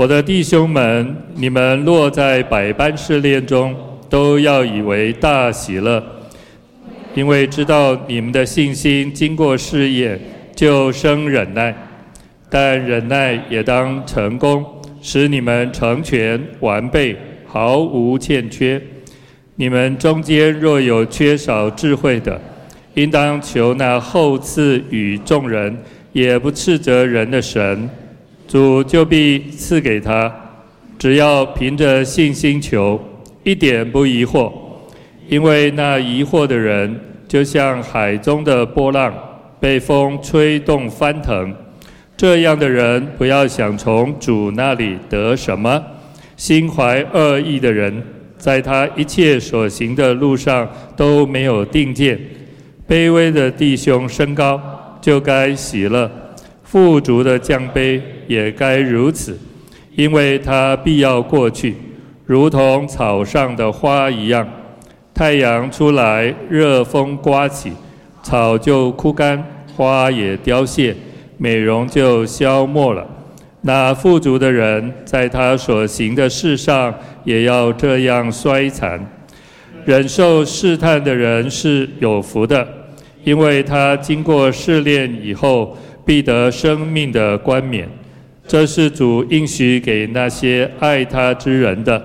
我的弟兄们，你们落在百般试炼中，都要以为大喜乐，因为知道你们的信心经过试验，就生忍耐。但忍耐也当成功，使你们成全完备，毫无欠缺。你们中间若有缺少智慧的，应当求那厚赐与众人，也不斥责人的神，主就必赐给他。只要凭着信心求，一点不疑惑，因为那疑惑的人，就像海中的波浪，被风吹动翻腾。这样的人不要想从主那里得什么。心怀恶意的人，在他一切所行的路上都没有定见。卑微的弟兄升高，就该喜乐；富足的降卑，也该如此，因为它必要过去，如同草上的花一样。太阳出来，热风刮起，草就枯干，花也凋谢。美容就消没了。那富足的人，在他所行的事上，也要这样衰残。忍受试探的人是有福的，因为他经过试炼以后，必得生命的冠冕。这是主应许给那些爱他之人的。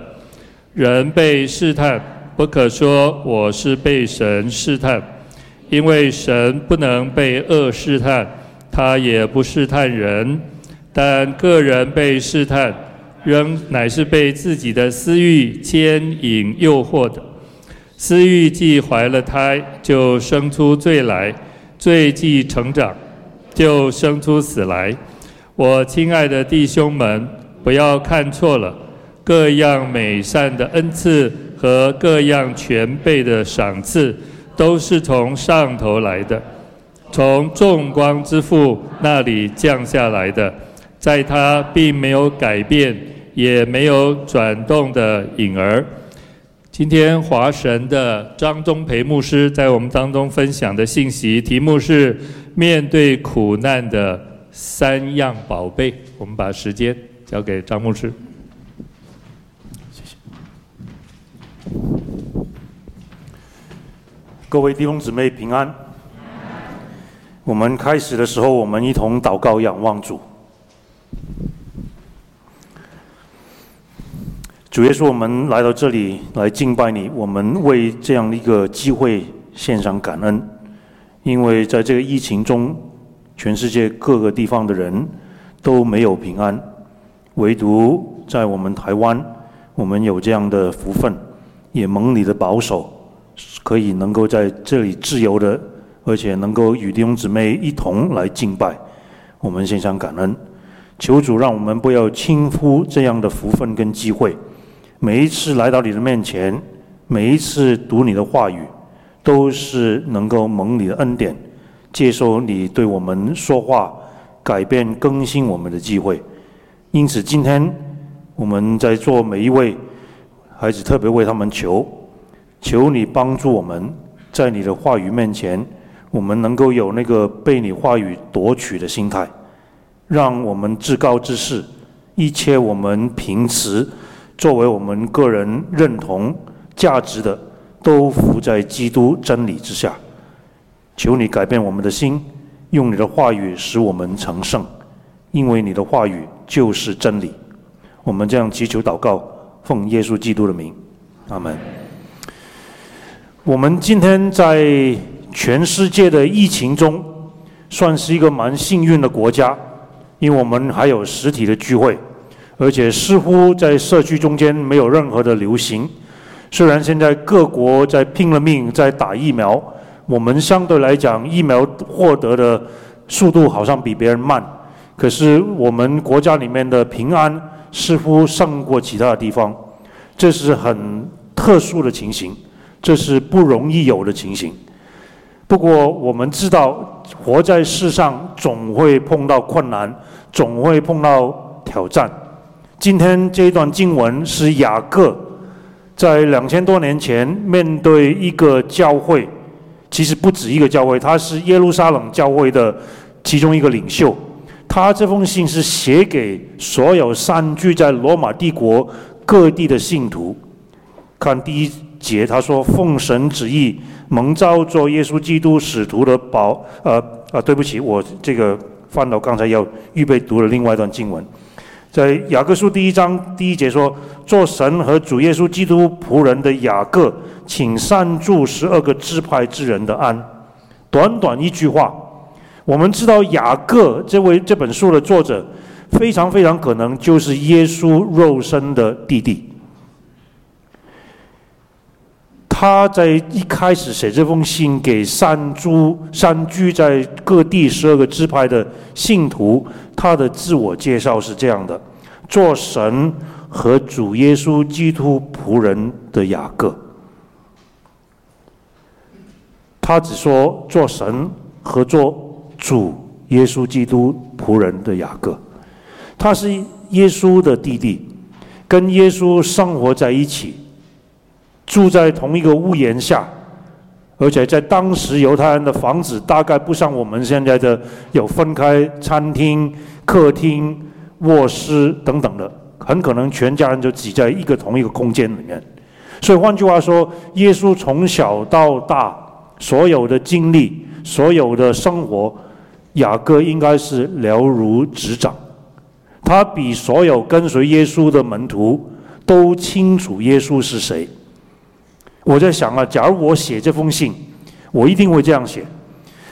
人被试探，不可说我是被神试探，因为神不能被恶试探。他也不试探人，但个人被试探，仍乃是被自己的私欲牵引诱惑的。私欲既怀了胎，就生出罪来；罪既成长，就生出死来。我亲爱的弟兄们，不要看错了，各样美善的恩赐和各样全备的赏赐，都是从上头来的。从众光之父那里降下来的，在他并没有改变，也没有转动的影儿。今天华神的张忠培牧师在我们当中分享的信息，题目是面对苦难的三样宝贝。我们把时间交给张牧师。谢谢。各位弟兄姊妹平安。我们开始的时候，我们一同祷告，仰望主。主耶稣，我们来到这里来敬拜你，我们为这样一个机会献上感恩，因为在这个疫情中，全世界各个地方的人都没有平安，唯独在我们台湾，我们有这样的福分，也蒙你的保守，可以能够在这里自由的。而且能够与弟兄姊妹一同来敬拜，我们献上感恩，求主让我们不要轻忽这样的福分跟机会。每一次来到你的面前，每一次读你的话语，都是能够蒙你的恩典，接受你对我们说话、改变、更新我们的机会。因此，今天我们在座每一位孩子，特别为他们求，求你帮助我们在你的话语面前。我们能够有那个被你话语夺取的心态，让我们至高之事，一切我们平时作为我们个人认同价值的，都浮在基督真理之下。求你改变我们的心，用你的话语使我们成圣，因为你的话语就是真理。我们这样祈求祷告，奉耶稣基督的名，阿门。我们今天在。全世界的疫情中，算是一个蛮幸运的国家，因为我们还有实体的聚会，而且似乎在社区中间没有任何的流行。虽然现在各国在拼了命在打疫苗，我们相对来讲疫苗获得的速度好像比别人慢，可是我们国家里面的平安似乎胜过其他的地方，这是很特殊的情形，这是不容易有的情形。不过，我们知道，活在世上总会碰到困难，总会碰到挑战。今天这一段经文是雅各在两千多年前面对一个教会，其实不止一个教会，他是耶路撒冷教会的其中一个领袖。他这封信是写给所有散居在罗马帝国各地的信徒。看第一节，他说：“奉神旨意，蒙召做耶稣基督使徒的保……呃呃，对不起，我这个翻到刚才要预备读的另外一段经文，在雅各书第一章第一节说：‘做神和主耶稣基督仆人的雅各，请善助十二个支派之人的安。’短短一句话。”我们知道雅各这位这本书的作者，非常非常可能就是耶稣肉身的弟弟。他在一开始写这封信给散居散居在各地十二个支派的信徒，他的自我介绍是这样的：做神和主耶稣基督仆人的雅各。他只说做神和做。主耶稣基督仆人的雅各，他是耶稣的弟弟，跟耶稣生活在一起，住在同一个屋檐下，而且在当时犹太人的房子大概不像我们现在的有分开餐厅、客厅、卧室等等的，很可能全家人就挤在一个同一个空间里面。所以换句话说，耶稣从小到大所有的经历、所有的生活。雅各应该是了如指掌，他比所有跟随耶稣的门徒都清楚耶稣是谁。我在想啊，假如我写这封信，我一定会这样写：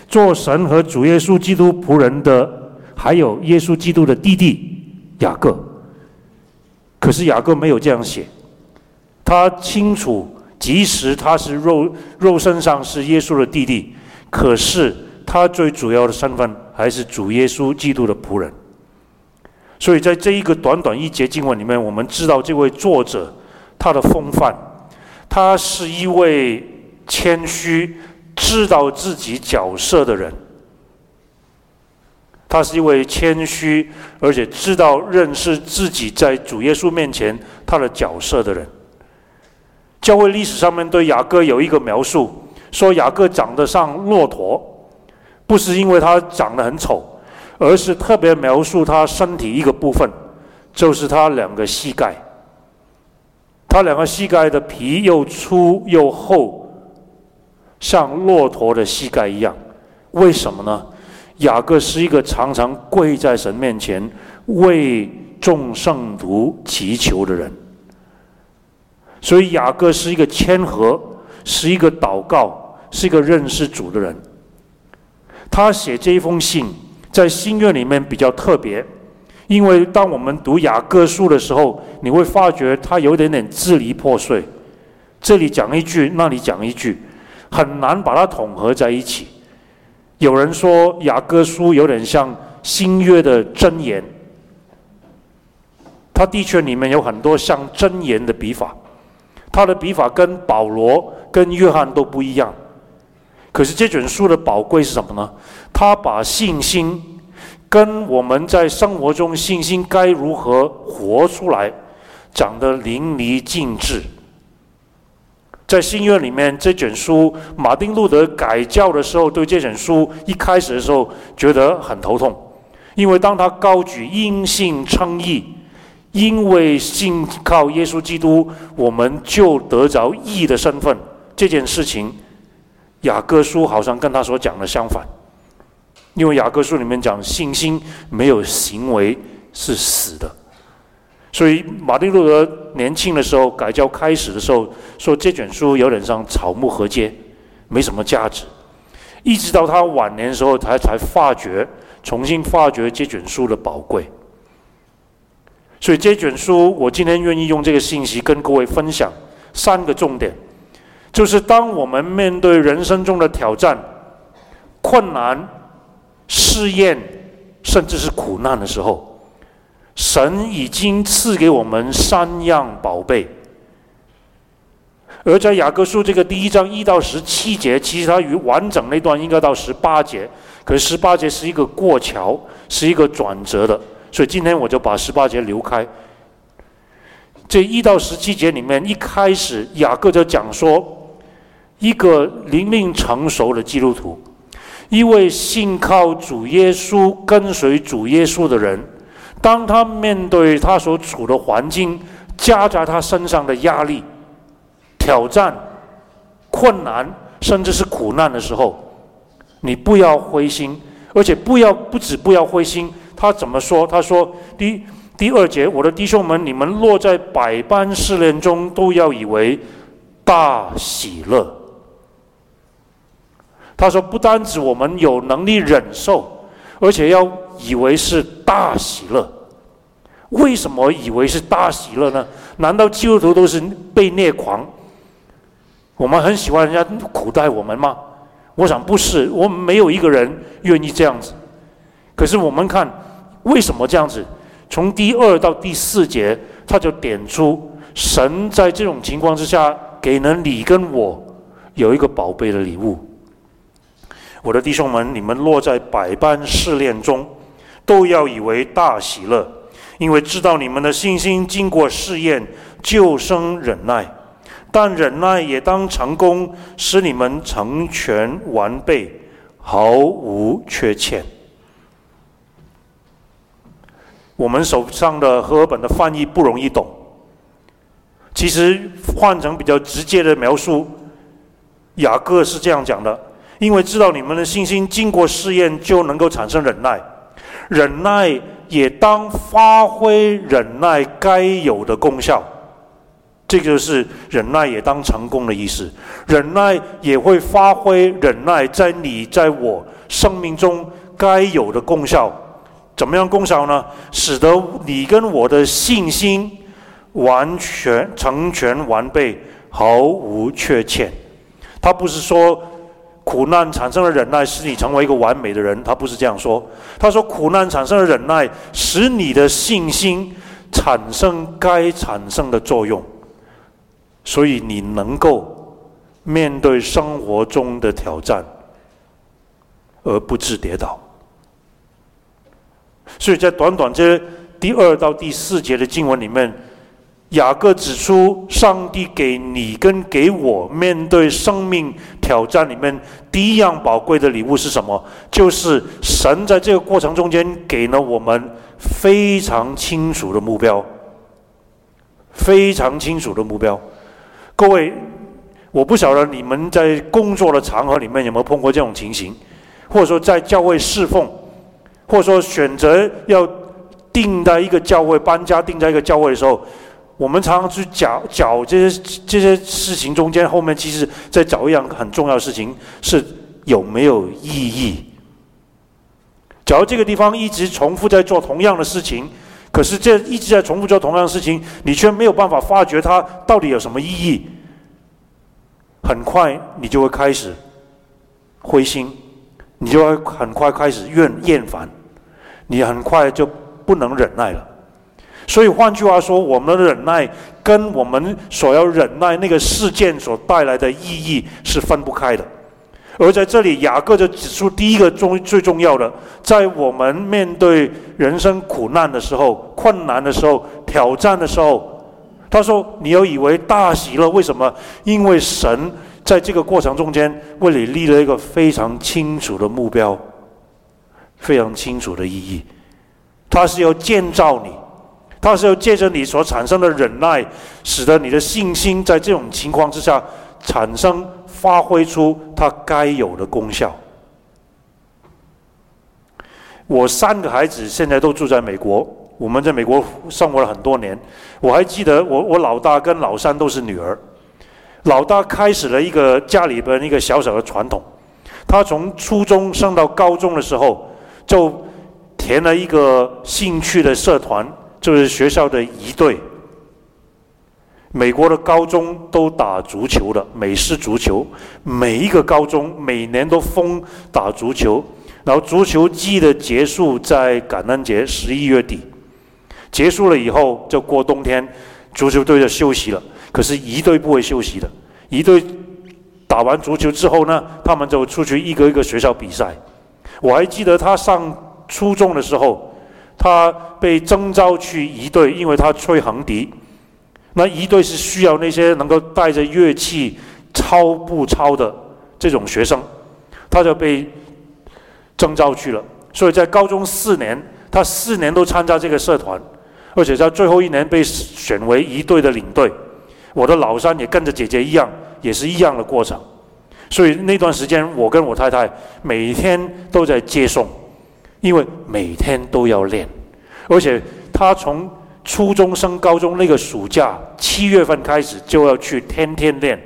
做神和主耶稣基督仆人的，还有耶稣基督的弟弟雅各。可是雅各没有这样写，他清楚，即使他是肉肉身上是耶稣的弟弟，可是。他最主要的身份还是主耶稣基督的仆人，所以在这一个短短一节经文里面，我们知道这位作者他的风范，他是一位谦虚、知道自己角色的人，他是一位谦虚而且知道认识自己在主耶稣面前他的角色的人。教会历史上面对雅各有一个描述，说雅各长得像骆驼。不是因为他长得很丑，而是特别描述他身体一个部分，就是他两个膝盖。他两个膝盖的皮又粗又厚，像骆驼的膝盖一样。为什么呢？雅各是一个常常跪在神面前为众圣徒祈求的人，所以雅各是一个谦和，是一个祷告，是一个认识主的人。他写这一封信，在新约里面比较特别，因为当我们读雅各书的时候，你会发觉他有点点支离破碎，这里讲一句，那里讲一句，很难把它统合在一起。有人说雅各书有点像新约的箴言，他的确里面有很多像箴言的笔法，他的笔法跟保罗、跟约翰都不一样。可是这卷书的宝贵是什么呢？他把信心跟我们在生活中信心该如何活出来讲得淋漓尽致。在新约里面，这卷书马丁路德改教的时候，对这卷书一开始的时候觉得很头痛，因为当他高举因信称义，因为信靠耶稣基督，我们就得着义的身份这件事情。雅各书好像跟他所讲的相反，因为雅各书里面讲信心没有行为是死的，所以马丁路德年轻的时候改教开始的时候说，这卷书有点像草木禾秸，没什么价值，一直到他晚年的时候他才发觉，重新发觉这卷书的宝贵。所以这卷书我今天愿意用这个信息跟各位分享三个重点。就是当我们面对人生中的挑战、困难、试验，甚至是苦难的时候，神已经赐给我们三样宝贝。而在雅各书这个第一章一到十七节，其实它与完整那段应该到十八节，可是十八节是一个过桥，是一个转折的，所以今天我就把十八节留开。这一到十七节里面，一开始雅各就讲说。一个灵命成熟的基督徒，一位信靠主耶稣、跟随主耶稣的人，当他面对他所处的环境加在他身上的压力、挑战、困难，甚至是苦难的时候，你不要灰心，而且不要不止不要灰心。他怎么说？他说：“第第二节，我的弟兄们，你们落在百般试炼中，都要以为大喜乐。”他说：“不单止我们有能力忍受，而且要以为是大喜乐。为什么以为是大喜乐呢？难道基督徒都是被虐狂？我们很喜欢人家苦待我们吗？我想不是，我们没有一个人愿意这样子。可是我们看，为什么这样子？从第二到第四节，他就点出神在这种情况之下，给了你跟我有一个宝贝的礼物。”我的弟兄们，你们落在百般试炼中，都要以为大喜乐，因为知道你们的信心经过试验，就生忍耐。但忍耐也当成功，使你们成全完备，毫无缺欠。我们手上的和合本的翻译不容易懂，其实换成比较直接的描述，雅各是这样讲的。因为知道你们的信心经过试验，就能够产生忍耐，忍耐也当发挥忍耐该有的功效，这就是忍耐也当成功的意思。忍耐也会发挥忍耐在你在我生命中该有的功效，怎么样功效呢？使得你跟我的信心完全成全完备，毫无缺欠。他不是说。苦难产生了忍耐，使你成为一个完美的人。他不是这样说。他说，苦难产生了忍耐，使你的信心产生该产生的作用，所以你能够面对生活中的挑战而不致跌倒。所以在短短这第二到第四节的经文里面。雅各指出，上帝给你跟给我面对生命挑战里面第一样宝贵的礼物是什么？就是神在这个过程中间给了我们非常清楚的目标，非常清楚的目标。各位，我不晓得你们在工作的场合里面有没有碰过这种情形，或者说在教会侍奉，或者说选择要定在一个教会搬家，定在一个教会的时候。我们常常去找找这些这些事情中间，后面其实在找一样很重要的事情，是有没有意义？假如这个地方一直重复在做同样的事情，可是这一直在重复做同样的事情，你却没有办法发觉它到底有什么意义，很快你就会开始灰心，你就会很快开始厌厌烦，你很快就不能忍耐了。所以换句话说，我们的忍耐跟我们所要忍耐那个事件所带来的意义是分不开的。而在这里，雅各就指出第一个重最重要的，在我们面对人生苦难的时候、困难的时候、挑战的时候，他说：“你要以为大喜乐，为什么？因为神在这个过程中间为你立了一个非常清楚的目标，非常清楚的意义，他是要建造你。”他是要借着你所产生的忍耐，使得你的信心在这种情况之下产生发挥出它该有的功效。我三个孩子现在都住在美国，我们在美国生活了很多年。我还记得我我老大跟老三都是女儿，老大开始了一个家里边一个小小的传统，他从初中升到高中的时候，就填了一个兴趣的社团。就是学校的一队，美国的高中都打足球的美式足球，每一个高中每年都疯打足球，然后足球季的结束在感恩节十一月底，结束了以后就过冬天，足球队就休息了。可是一队不会休息的，一队打完足球之后呢，他们就出去一个一个学校比赛。我还记得他上初中的时候。他被征召去一队，因为他吹横笛。那一队是需要那些能够带着乐器操步操的这种学生，他就被征召去了。所以在高中四年，他四年都参加这个社团，而且在最后一年被选为一队的领队。我的老三也跟着姐姐一样，也是一样的过程。所以那段时间，我跟我太太每天都在接送，因为每天都要练。而且他从初中升高中那个暑假七月份开始就要去天天练，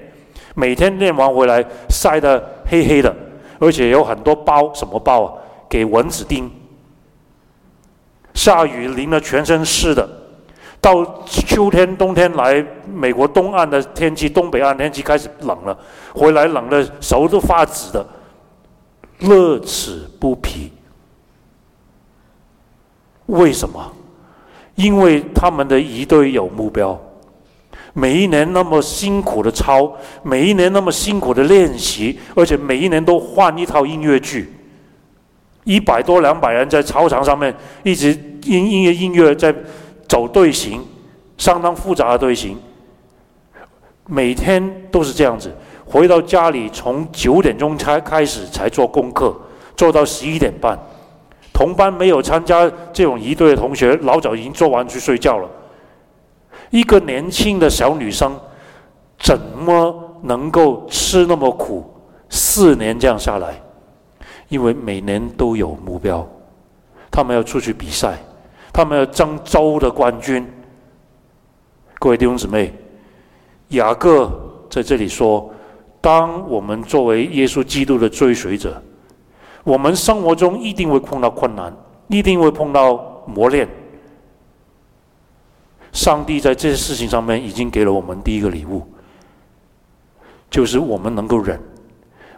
每天练完回来晒得黑黑的，而且有很多包，什么包啊？给蚊子叮，下雨淋得全身湿的，到秋天冬天来，美国东岸的天气，东北岸天气开始冷了，回来冷得手都发紫的，乐此不疲。为什么？因为他们的仪队有目标，每一年那么辛苦的操，每一年那么辛苦的练习，而且每一年都换一套音乐剧。一百多两百人在操场上面一直音音乐音乐在走队形，相当复杂的队形。每天都是这样子，回到家里从九点钟才开始才做功课，做到十一点半。同班没有参加这种仪队的同学，老早已经做完去睡觉了。一个年轻的小女生，怎么能够吃那么苦？四年这样下来。因为每年都有目标，他们要出去比赛，他们要争州的冠军。各位弟兄姊妹，雅各在这里说：当我们作为耶稣基督的追随者，我们生活中一定会碰到困难，一定会碰到磨练。上帝在这些事情上面已经给了我们第一个礼物，就是我们能够忍。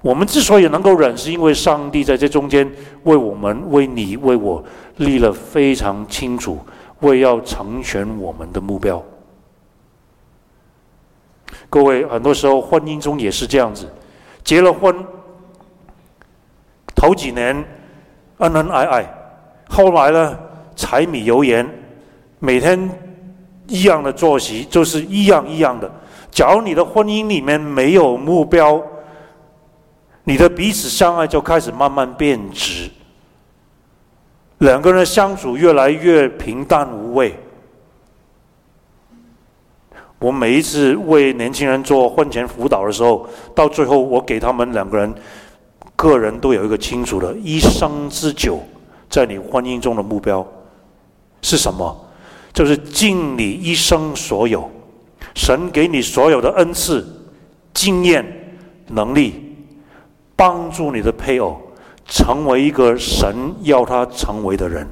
我们之所以能够忍，是因为上帝在这中间为我们、为你、为我立了非常清楚，为要成全我们的目标。各位，很多时候婚姻中也是这样子，结了婚头几年恩恩爱爱，后来呢，柴米油盐，每天一样的作息，就是一样一样的。假如你的婚姻里面没有目标，你的彼此相爱就开始慢慢变质，两个人相处越来越平淡无味。我每一次为年轻人做婚前辅导的时候，到最后我给他们两个人个人都有一个清楚的一生之久，在你婚姻中的目标是什么？就是尽你一生所有，神给你所有的恩赐、经验、能力。帮助你的配偶成为一个神要他成为的人。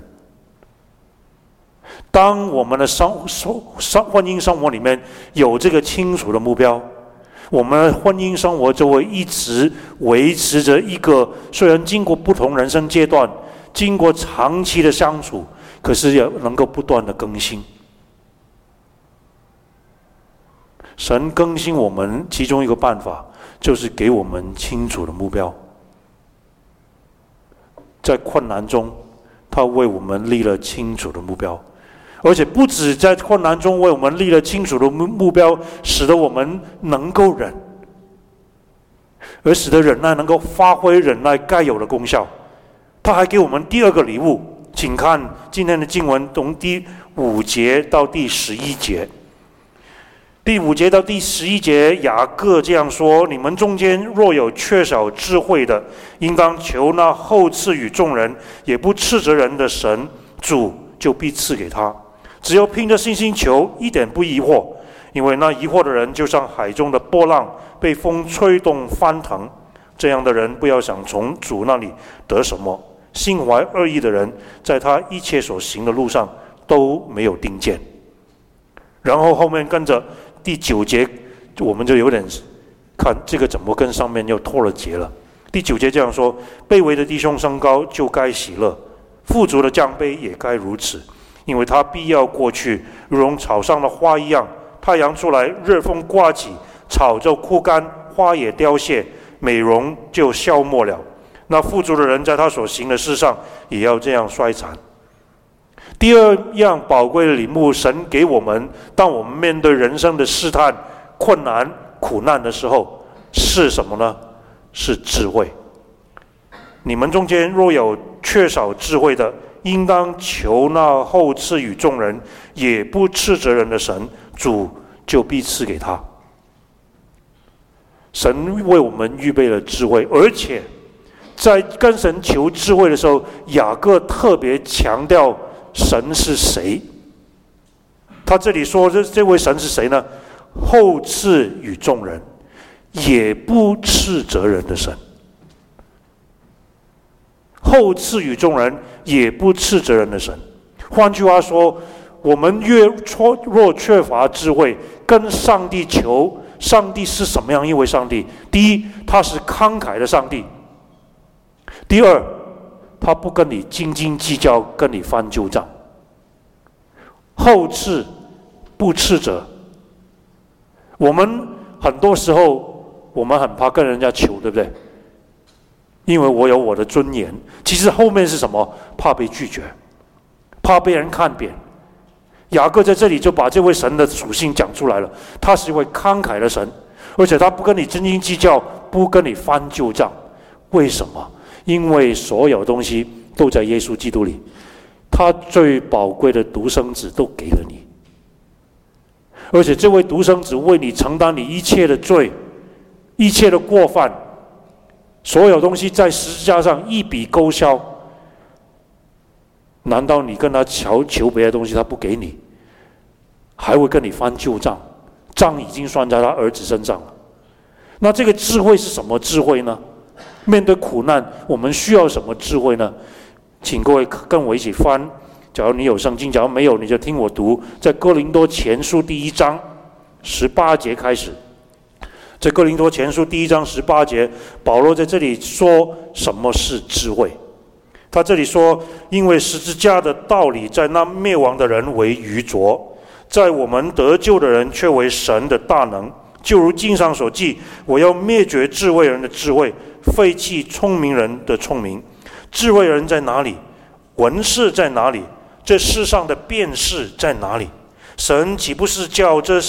当我们的生生生婚姻生活里面有这个清楚的目标，我们的婚姻生活就会一直维持着一个虽然经过不同人生阶段，经过长期的相处，可是也能够不断的更新。神更新我们其中一个办法。就是给我们清楚的目标，在困难中，他为我们立了清楚的目标，而且不止在困难中为我们立了清楚的目目标，使得我们能够忍，而使得忍耐能够发挥忍耐该有的功效。他还给我们第二个礼物，请看今天的经文，从第五节到第十一节。第五节到第十一节，雅各这样说：你们中间若有缺少智慧的，应当求那后赐与众人，也不斥责人的神，主就必赐给他。只有凭着信心求，一点不疑惑，因为那疑惑的人，就像海中的波浪，被风吹动翻腾。这样的人，不要想从主那里得什么。心怀恶意的人，在他一切所行的路上都没有定见。然后后面跟着。第九节，我们就有点看这个怎么跟上面又脱了节了。第九节这样说：卑微的弟兄升高，就该喜乐；富足的降卑，也该如此，因为他必要过去，如同草上的花一样。太阳出来，热风刮起，草就枯干，花也凋谢，美容就消没了。那富足的人在他所行的事上，也要这样衰残。第二样宝贵的礼物，神给我们，当我们面对人生的试探、困难、苦难的时候，是什么呢？是智慧。你们中间若有缺少智慧的，应当求那后赐与众人，也不斥责人的神，主就必赐给他。神为我们预备了智慧，而且在跟神求智慧的时候，雅各特别强调神是谁。他这里说这这位神是谁呢？后赐与众人，也不斥责人的神。后赐予众人，也不斥责人的神。换句话说，我们越错若缺乏智慧，跟上帝求，上帝是什么样一位上帝？第一，他是慷慨的上帝；第二，他不跟你斤斤计较，跟你翻旧账。后赐不斥责。我们很多时候，我们很怕跟人家求，对不对？因为我有我的尊严，其实后面是什么？怕被拒绝，怕被人看扁。雅各在这里就把这位神的属性讲出来了，他是一位慷慨的神，而且他不跟你斤斤计较，不跟你翻旧账。为什么？因为所有东西都在耶稣基督里，他最宝贵的独生子都给了你，而且这位独生子为你承担你一切的罪，一切的过犯。所有东西在十字架上一笔勾销，难道你跟他求求别的东西，他不给你，还会跟你翻旧账？账已经算在他儿子身上了。那这个智慧是什么智慧呢？面对苦难，我们需要什么智慧呢？请各位跟我一起翻。假如你有圣经，假如没有，你就听我读，在哥林多前书第一章十八节开始。在哥林多前书第一章十八节，保罗在这里说什么是智慧？他这里说：“因为十字架的道理，在那灭亡的人为愚拙，在我们得救的人却为神的大能。就如经上所记：我要灭绝智慧人的智慧，废弃聪明人的聪明。智慧人在哪里？文士在哪里？这世上的辩士在哪里？神岂不是叫这？”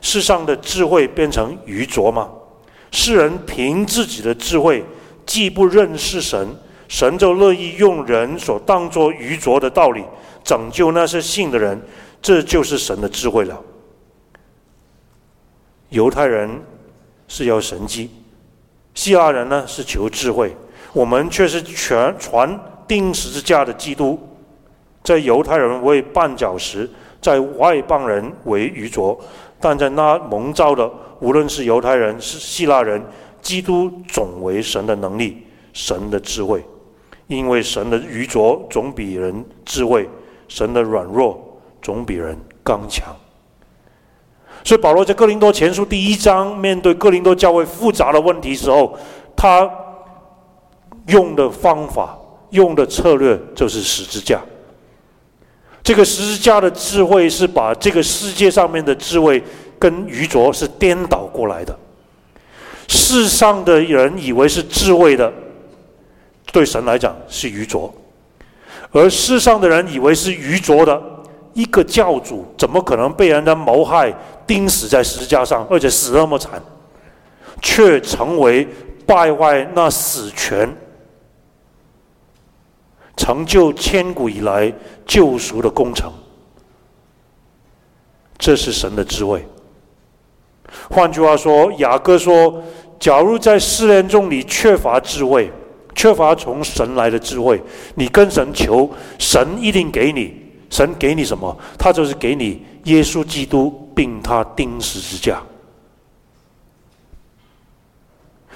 世上的智慧变成愚拙吗？世人凭自己的智慧，既不认识神，神就乐意用人所当作愚拙的道理拯救那些信的人，这就是神的智慧了。犹太人是要神迹，希腊人呢是求智慧，我们却是全传钉十字架的基督，在犹太人为绊脚石，在外邦人为愚拙。但在那蒙召的，无论是犹太人是希腊人，基督总为神的能力，神的智慧，因为神的愚拙总比人智慧，神的软弱总比人刚强。所以保罗在哥林多前书第一章面对哥林多教会复杂的问题时候，他用的方法、用的策略就是十字架。这个十字架的智慧是把这个世界上面的智慧跟愚拙是颠倒过来的。世上的人以为是智慧的，对神来讲是愚拙；而世上的人以为是愚拙的，一个教主怎么可能被人家谋害、钉死在十字架上，而且死那么惨，却成为败坏那死权？成就千古以来救赎的工程，这是神的智慧。换句话说，雅各说：假如在试炼中你缺乏智慧，缺乏从神来的智慧，你跟神求，神一定给你。神给你什么？他就是给你耶稣基督，并他钉十字架。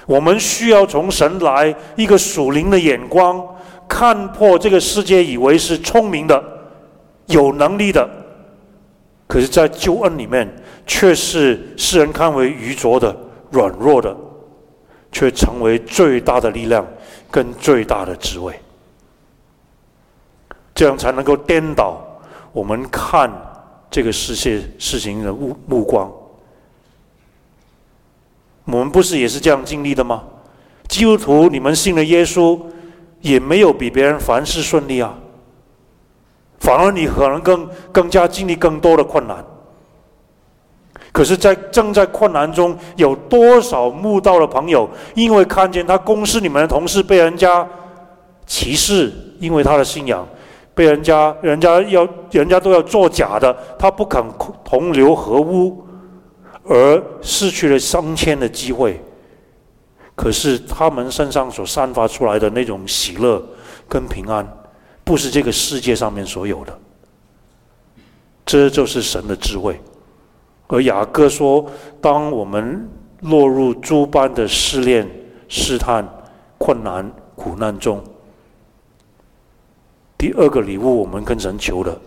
我们需要从神来一个属灵的眼光。看破这个世界，以为是聪明的、有能力的，可是，在救恩里面，却是世人看为愚拙的、软弱的，却成为最大的力量跟最大的职位。这样才能够颠倒我们看这个世界事情的目目光。我们不是也是这样经历的吗？基督徒，你们信了耶稣。也没有比别人凡事顺利啊，反而你可能更更加经历更多的困难。可是，在正在困难中，有多少慕道的朋友，因为看见他公司里面的同事被人家歧视，因为他的信仰被人家人家要人家都要作假的，他不肯同流合污，而失去了升迁的机会。可是他们身上所散发出来的那种喜乐跟平安，不是这个世界上面所有的。这就是神的智慧。而雅各说：“当我们落入诸般的试炼、试探、困难、苦难中，第二个礼物，我们跟神求的，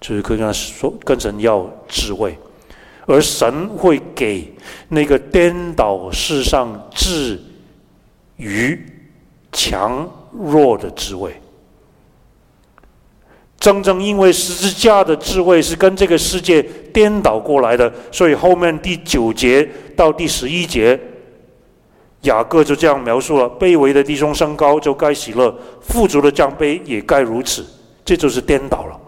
就是跟他说，跟神要智慧。而神会给那个颠倒世上智愚强弱的智慧。”正正因为十字架的智慧是跟这个世界颠倒过来的，所以后面第九节到第十一节，雅各就这样描述了：卑微的弟兄升高就该喜乐，富足的降卑也该如此。这就是颠倒了，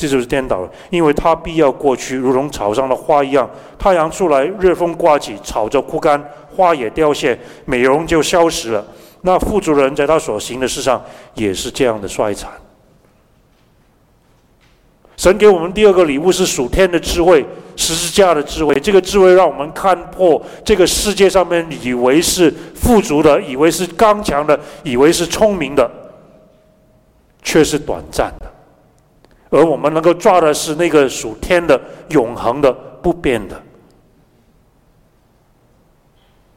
这就是颠倒了，因为他必要过去，如同草上的花一样。太阳出来，热风刮起，草就枯干，花也凋谢，美容就消失了。那富足的人在他所行的事上也是这样的衰残。神给我们第二个礼物是属天的智慧，十字架的智慧。这个智慧让我们看破这个世界上面以为是富足的，以为是刚强的，以为是聪明的，却是短暂的。而我们能够抓的是那个属天的、永恒的、不变的。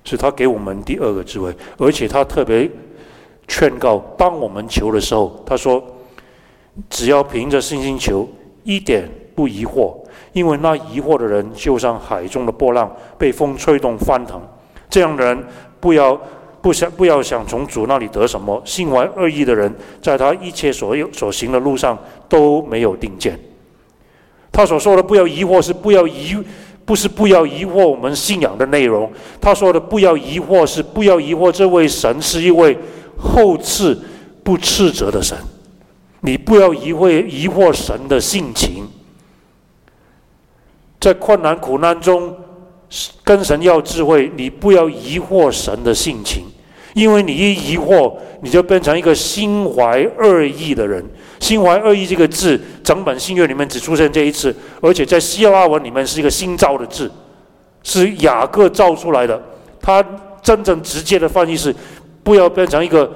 是他给我们第二个智慧，而且他特别劝告：当我们求的时候，他说，只要凭着信心求。一点不疑惑，因为那疑惑的人就像海中的波浪，被风吹动翻腾。这样的人不要不想不要想从主那里得什么。心怀恶意的人，在他一切所有所行的路上都没有定见。他所说的不要疑惑，是不要疑，不是不要疑惑我们信仰的内容。他说的不要疑惑，是不要疑惑这位神是一位厚赐不斥责的神。你不要疑惑疑惑神的性情，在困难苦难中跟神要智慧。你不要疑惑神的性情，因为你一疑惑，你就变成一个心怀恶意的人。心怀恶意这个字，整本新约里面只出现这一次，而且在希腊文里面是一个新造的字，是雅各造出来的。他真正直接的翻译是：不要变成一个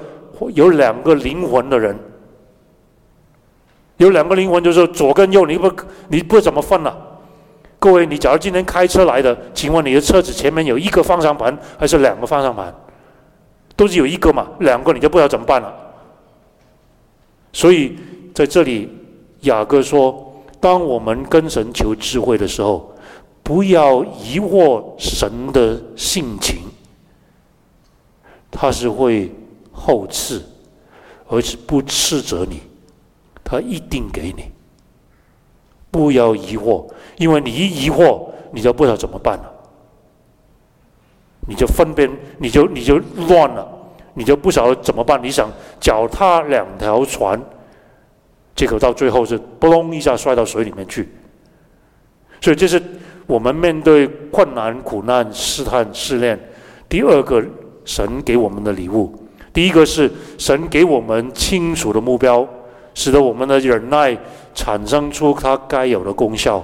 有两个灵魂的人。有两个灵魂，就是左跟右，你不你不怎么分了、各位，你假如今天开车来的，请问你的车子前面有一个方向盘还是两个方向盘？都是有一个嘛，两个你就不知道怎么办了。所以在这里，雅各说：当我们跟神求智慧的时候，不要疑惑神的性情，他是会厚赐，而且不斥责你。他一定给你，不要疑惑，因为你一疑惑，你就不知道怎么办了，你就分辨，你就你就乱了，你就不晓得怎么办。你想脚踏两条船，结果到最后是“嘣”一下摔到水里面去。所以这是我们面对困难、苦难、试探、试炼，第二个神给我们的礼物。第一个是神给我们清楚的目标。使得我们的忍耐产生出它该有的功效，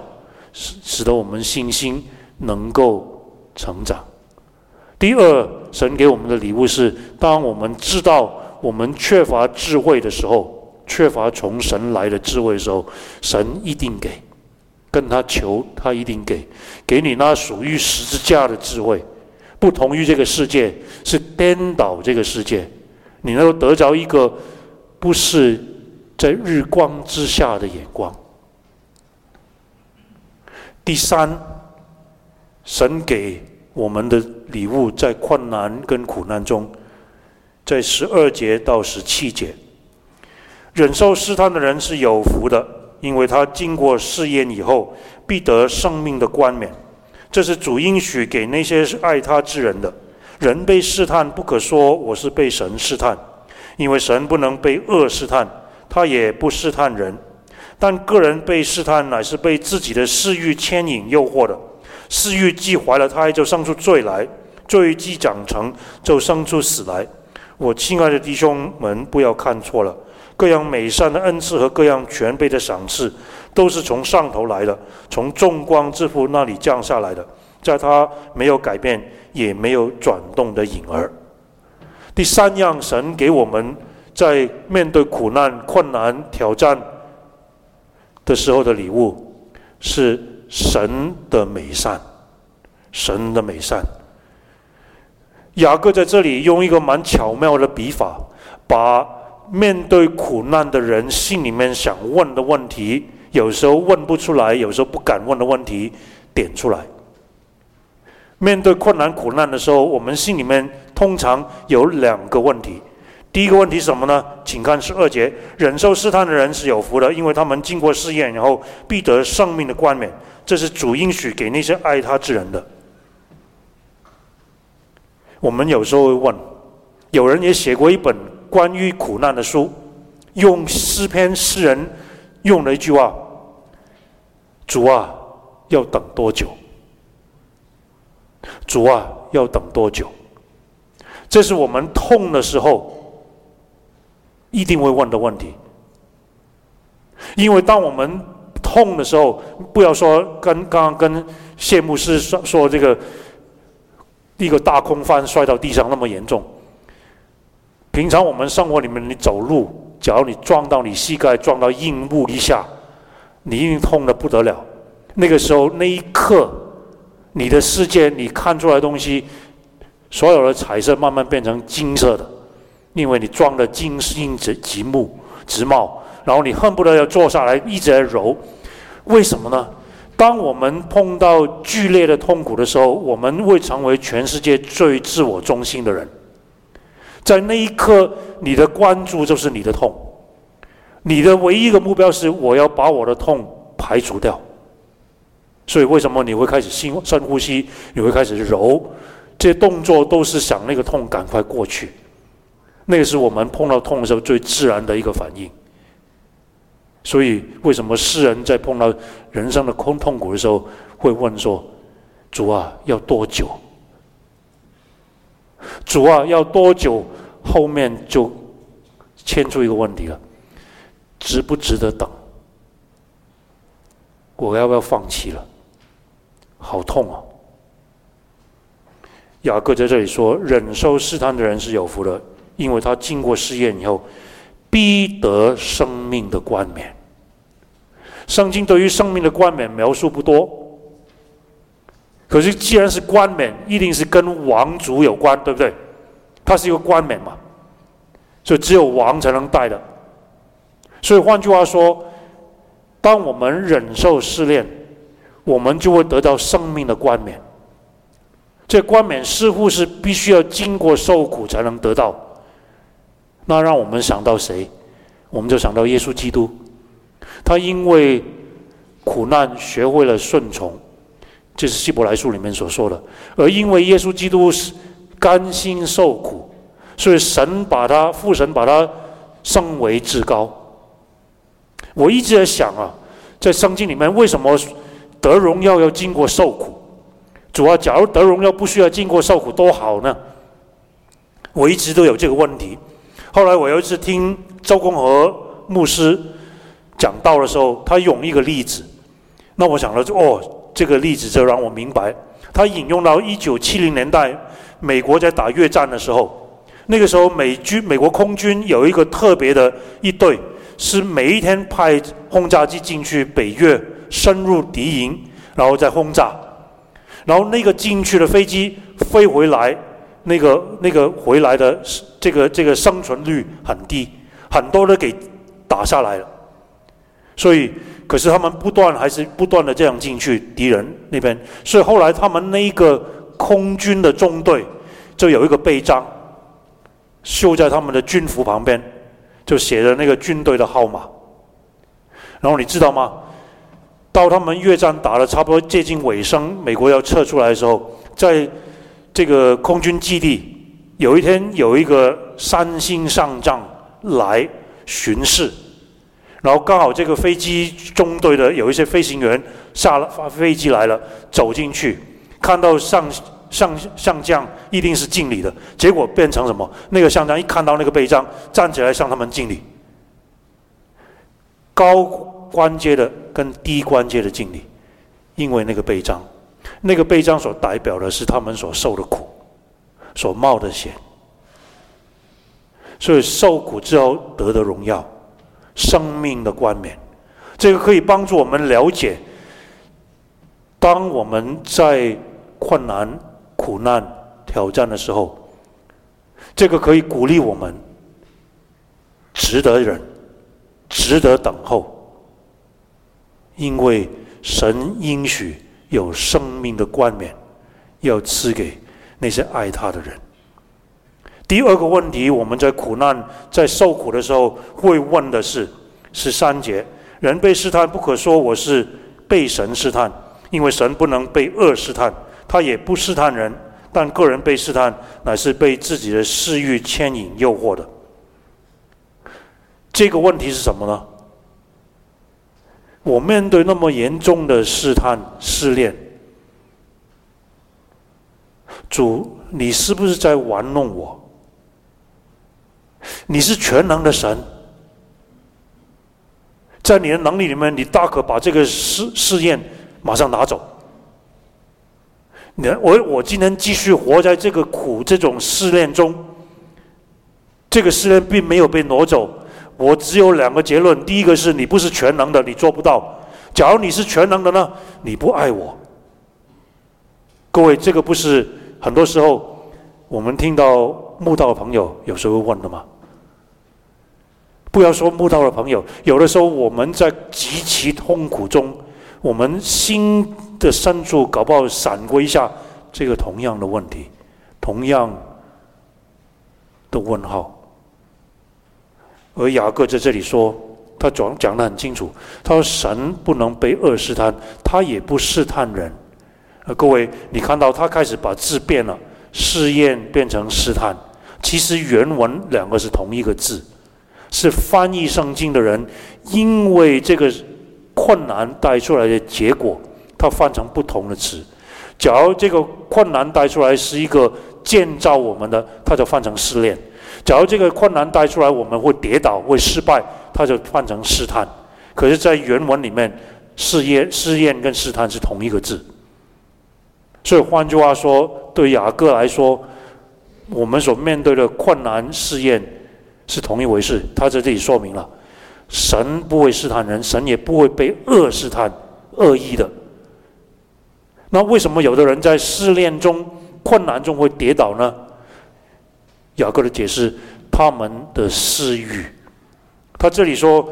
使使得我们信心能够成长。第二，神给我们的礼物是：当我们知道我们缺乏智慧的时候，缺乏从神来的智慧的时候，神一定给，跟他求，他一定给，给你那属于十字架的智慧，不同于这个世界，是颠倒这个世界，你能够得着一个不是。在日光之下的眼光。第三，神给我们的礼物，在困难跟苦难中，在十二节到十七节，忍受试探的人是有福的，因为他经过试验以后，必得生命的冠冕。这是主应许给那些爱他之人的。人被试探，不可说我是被神试探，因为神不能被恶试探。他也不试探人，但个人被试探，乃是被自己的私欲牵引诱惑的。私欲既怀了胎，就生出罪来；罪既长成，就生出死来。我亲爱的弟兄们，不要看错了，各样美善的恩赐和各样全备的赏赐，都是从上头来的，从众光之父那里降下来的，在他没有改变也没有转动的影儿。第三样，神给我们在面对苦难、困难、挑战的时候的礼物，是神的美善。神的美善。雅各在这里用一个蛮巧妙的笔法，把面对苦难的人心里面想问的问题，有时候问不出来，有时候不敢问的问题点出来。面对困难苦难的时候，我们心里面通常有两个问题。第一个问题是什么呢？请看十二节：忍受试探的人是有福的，因为他们经过试验，然后必得生命的冠冕。这是主应许给那些爱他之人的。我们有时候会问，有人也写过一本关于苦难的书，用诗篇诗人用了一句话：“主啊，要等多久？主啊，要等多久？”这是我们痛的时候一定会问的问题。因为当我们痛的时候，不要说跟刚刚跟谢牧师说说这个。一个大空翻摔到地上那么严重。平常我们生活里面，你走路，假如你撞到你膝盖，撞到硬物一下，你一定痛得不得了。那个时候，那一刻，你的世界，你看出来东西，所有的彩色慢慢变成金色的，因为你撞的金星直直木直冒，然后你恨不得要坐下来一直在揉，为什么呢？当我们碰到剧烈的痛苦的时候，我们会成为全世界最自我中心的人。在那一刻，你的关注就是你的痛，你的唯一的目标是我要把我的痛排除掉。所以，为什么你会开始深深呼吸？你会开始揉？这些动作都是想那个痛赶快过去。那个是我们碰到痛的时候最自然的一个反应。所以，为什么诗人在碰到人生的空痛苦的时候，会问说：“主啊，要多久？”主啊，要多久？后面就牵出一个问题了：值不值得等？我要不要放弃了？好痛啊！雅各在这里说：“忍受试探的人是有福的，因为他经过试验以后。”必得生命的冠冕。圣经对于生命的冠冕描述不多，可是既然是冠冕，一定是跟王族有关，对不对？它是一个冠冕嘛，所以只有王才能戴的。所以换句话说，当我们忍受试炼，我们就会得到生命的冠冕。这冠冕似乎是必须要经过受苦才能得到。那让我们想到谁？我们就想到耶稣基督。他因为苦难学会了顺从，这是希伯来书里面所说的。而因为耶稣基督是甘心受苦，所以神把他父神把他升为至高。我一直在想啊，在圣经里面为什么得荣耀要经过受苦？主要假如得荣耀不需要经过受苦，多好呢？我一直都有这个问题。后来我有一次听周公和牧师讲道的时候，他用一个例子，那我想到就哦，这个例子就让我明白。他引用到一九七零年代美国在打越战的时候，那个时候美军美国空军有一个特别的一队，是每一天派轰炸机进去北越深入敌营，然后再轰炸，然后那个进去的飞机飞回来。那个那个回来的这个这个生存率很低，很多都给打下来了。所以，可是他们不断还是不断的这样进去敌人那边。所以后来他们那一个空军的中队就有一个臂章，绣在他们的军服旁边，就写着那个军队的号码。然后你知道吗？到他们越战打了差不多接近尾声，美国要撤出来的时候，在这个空军基地，有一天有一个三星上将来巡视，然后刚好这个飞机中队的有一些飞行员下了发飞机来了，走进去，看到上上上将一定是敬礼的，结果变成什么？那个上将一看到那个徽章，站起来向他们敬礼。高官阶的跟低官阶的敬礼，因为那个徽章，那个徽章所代表的是他们所受的苦，所冒的险。所以受苦之后得的荣耀，生命的冠冕，这个可以帮助我们了解，当我们在困难、苦难、挑战的时候，这个可以鼓励我们，值得忍，值得等候，因为神应许有生命的冠冕，要赐给那些爱他的人。第二个问题，我们在苦难、在受苦的时候会问的是：十三节，人被试探，不可说我是被神试探，因为神不能被恶试探，他也不试探人。但个人被试探，乃是被自己的私欲牵引、诱惑的。这个问题是什么呢？我面对那么严重的试探、试炼，主，你是不是在玩弄我？你是全能的神，在你的能力里面，你大可把这个试试验马上拿走。你我我今天继续活在这个苦这种试炼中，这个试炼并没有被挪走。我只有两个结论：第一个是你不是全能的，你做不到；假如你是全能的呢，你不爱我。各位，这个不是很多时候我们听到慕道的朋友有时候问的吗？不要说慕道的朋友，有的时候我们在极其痛苦中，我们心的深处搞不好闪过一下这个同样的问题，同样的问号。而雅各在这里说，他讲讲得很清楚，他说神不能被恶试探，他也不试探人。呃，各位，你看到他开始把字变了，试验变成试探，其实原文两个是同一个字。是翻译圣经的人，因为这个困难带出来的结果，他翻成不同的词。假如这个困难带出来是一个建造我们的，他就翻成试炼；假如这个困难带出来我们会跌倒、会失败，他就换成试探。可是，在原文里面，试验、试验跟试探是同一个字。所以换句话说，对雅各来说，我们所面对的困难试验。是同一回事，他在这里说明了，神不会试探人，神也不会被恶试探、恶意的。那为什么有的人在试炼中、困难中会跌倒呢？雅各的解释，他们的私欲。他这里说，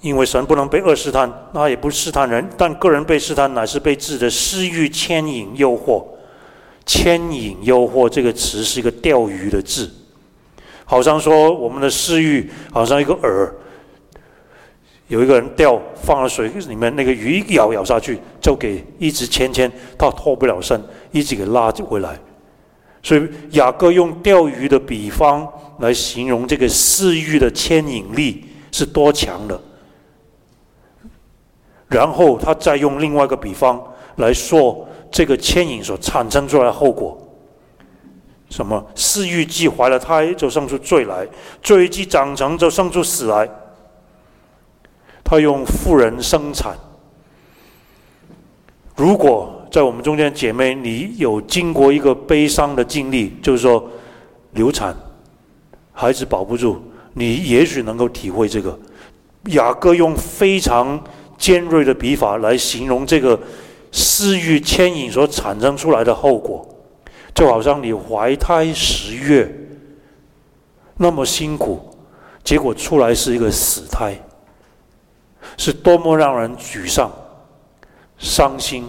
因为神不能被恶试探，那也不试探人，但个人被试探，乃是被自己的私欲牵引、诱惑。牵引、诱惑这个词是一个钓鱼的字。好像说我们的私欲，好像一个饵，有一个人钓放了水里面，那个鱼一咬咬下去，就给一直牵牵，他脱不了身，一直给拉回来。所以雅各用钓鱼的比方来形容这个私欲的牵引力是多强的，然后他再用另外一个比方来说这个牵引所产生出来的后果。什么？私欲既怀了胎，就生出罪来；罪既长成，就生出死来。他用妇人生产。如果在我们中间姐妹，你有经过一个悲伤的经历，就是说流产，孩子保不住，你也许能够体会这个。雅各用非常尖锐的笔法来形容这个私欲牵引所产生出来的后果。就好像你怀胎十月，那么辛苦，结果出来是一个死胎，是多么让人沮丧、伤心、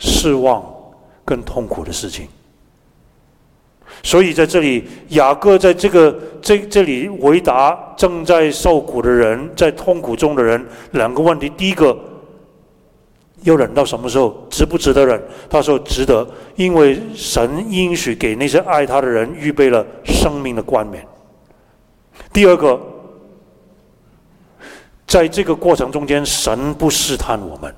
失望跟痛苦的事情。所以在这里，雅各在这个这这里回答正在受苦的人，在痛苦中的人两个问题：第一个。要忍到什么时候？值不值得忍？他说值得，因为神应许给那些爱他的人预备了生命的冠冕。第二个，在这个过程中间，神不试探我们，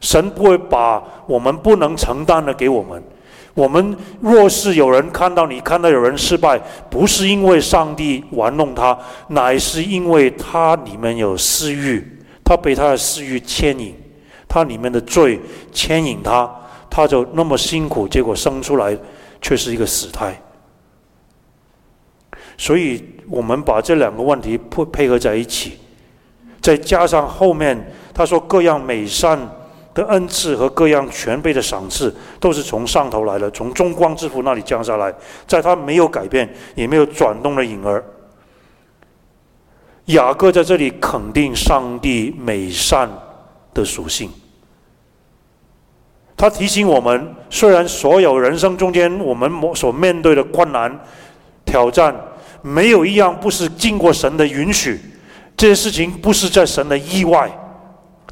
神不会把我们不能承担的给我们。我们若是有人看到你看到有人失败，不是因为上帝玩弄他，乃是因为他里面有私欲，他被他的私欲牵引，他里面的罪牵引他，他就那么辛苦，结果生出来却是一个死胎。所以我们把这两个问题配配合在一起，再加上后面他说各样美善。的恩赐和各样全备的赏赐，都是从上头来的，从中光之父那里降下来，在他没有改变也没有转动的影儿。雅各在这里肯定上帝美善的属性，他提醒我们：虽然所有人生中间我们所面对的困难、挑战，没有一样不是经过神的允许，这些事情不是在神的意外，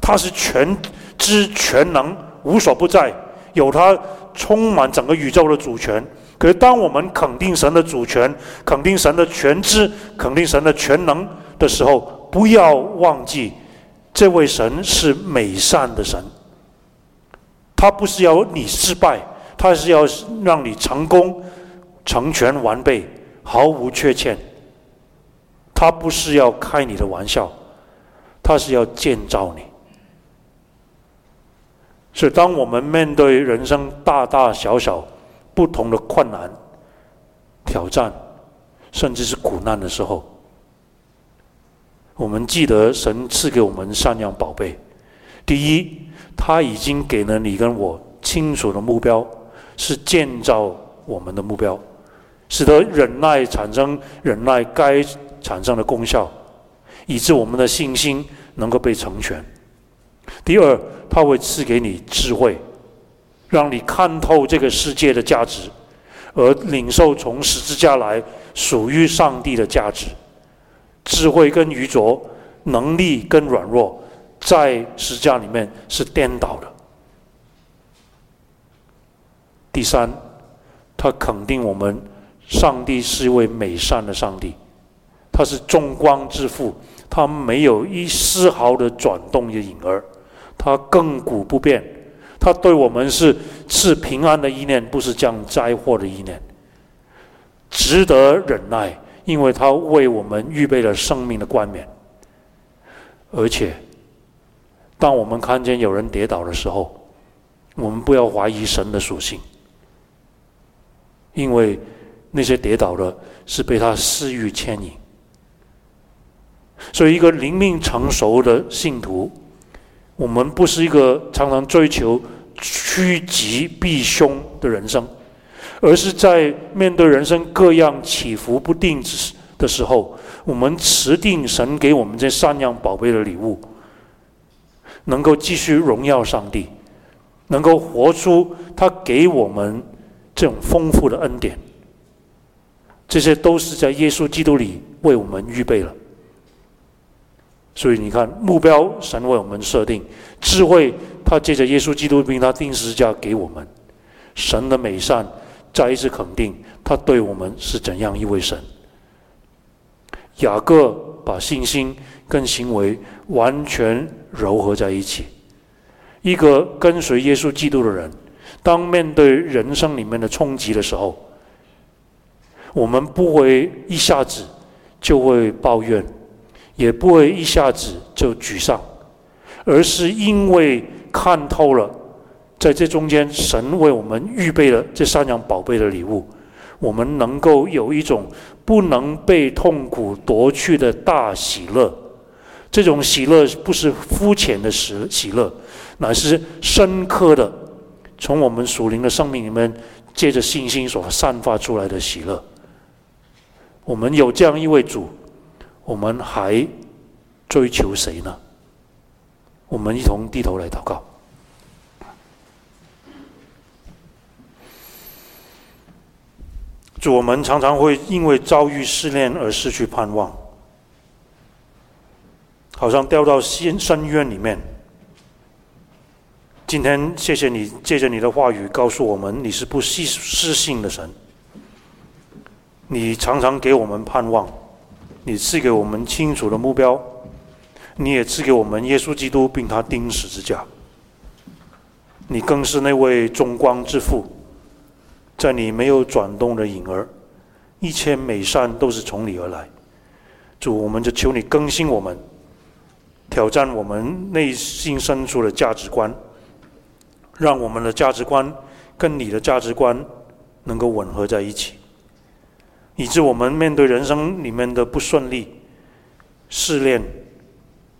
他是全。知全能，无所不在，有他充满整个宇宙的主权。可是，当我们肯定神的主权，肯定神的全知，肯定神的全能的时候，不要忘记，这位神是美善的神。他不是要你失败，他是要让你成功、成全、完备、毫无缺欠。他不是要开你的玩笑，他是要建造你。所以，当我们面对人生大大小小不同的困难、挑战，甚至是苦难的时候，我们记得神赐给我们三样宝贝。第一，他已经给了你跟我清楚的目标，是建造我们的目标，使得忍耐产生忍耐该产生的功效，以致我们的信心能够被成全。第二，他会赐给你智慧，让你看透这个世界的价值，而领受从十字架来属于上帝的价值。智慧跟愚拙，能力跟软弱，在十字架里面是颠倒的。第三，他肯定我们，上帝是一位美善的上帝，他是众光之父，他没有一丝毫的转动的影儿。他亘古不变，他对我们是赐平安的意念，不是降灾祸的意念，值得忍耐，因为他为我们预备了生命的冠冕。而且，当我们看见有人跌倒的时候，我们不要怀疑神的属性，因为那些跌倒的是被他私欲牵引。所以，一个灵命成熟的信徒。我们不是一个常常追求趋吉避凶的人生，而是在面对人生各样起伏不定的时候，我们持定神给我们这三样宝贝的礼物，能够继续荣耀上帝，能够活出他给我们这种丰富的恩典，这些都是在耶稣基督里为我们预备了。所以你看，目标神为我们设定，智慧他借着耶稣基督并他定时价给我们，神的美善再一次肯定他对我们是怎样一位神。雅各把信心跟行为完全糅合在一起，一个跟随耶稣基督的人，当面对人生里面的冲击的时候，我们不会一下子就会抱怨。也不会一下子就沮丧，而是因为看透了，在这中间，神为我们预备了这三样宝贝的礼物，我们能够有一种不能被痛苦夺去的大喜乐。这种喜乐不是肤浅的喜喜乐，乃是深刻的，从我们属灵的生命里面借着信心所散发出来的喜乐。我们有这样一位主。我们还追求谁呢？我们一同低头来祷告。主，我们常常会因为遭遇试炼而失去盼望，好像掉到深深渊里面。今天，谢谢你借着你的话语告诉我们，你是不失失信的神，你常常给我们盼望。你赐给我们清楚的目标，你也赐给我们耶稣基督，并他钉十字架。你更是那位中光之父，在你没有转动的影儿，一切美善都是从你而来。主，我们就求你更新我们，挑战我们内心深处的价值观，让我们的价值观跟你的价值观能够吻合在一起，以致我们面对人生里面的不顺利、试炼、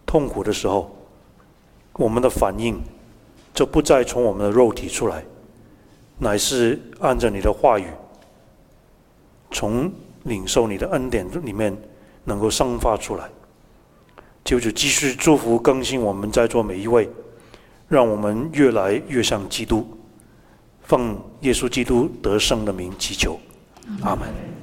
痛苦的时候，我们的反应就不再从我们的肉体出来，乃是按着你的话语，从领受你的恩典里面能够生发出来。求主继续祝福更新我们在座每一位，让我们越来越像基督。奉耶稣基督得胜的名祈求，阿门。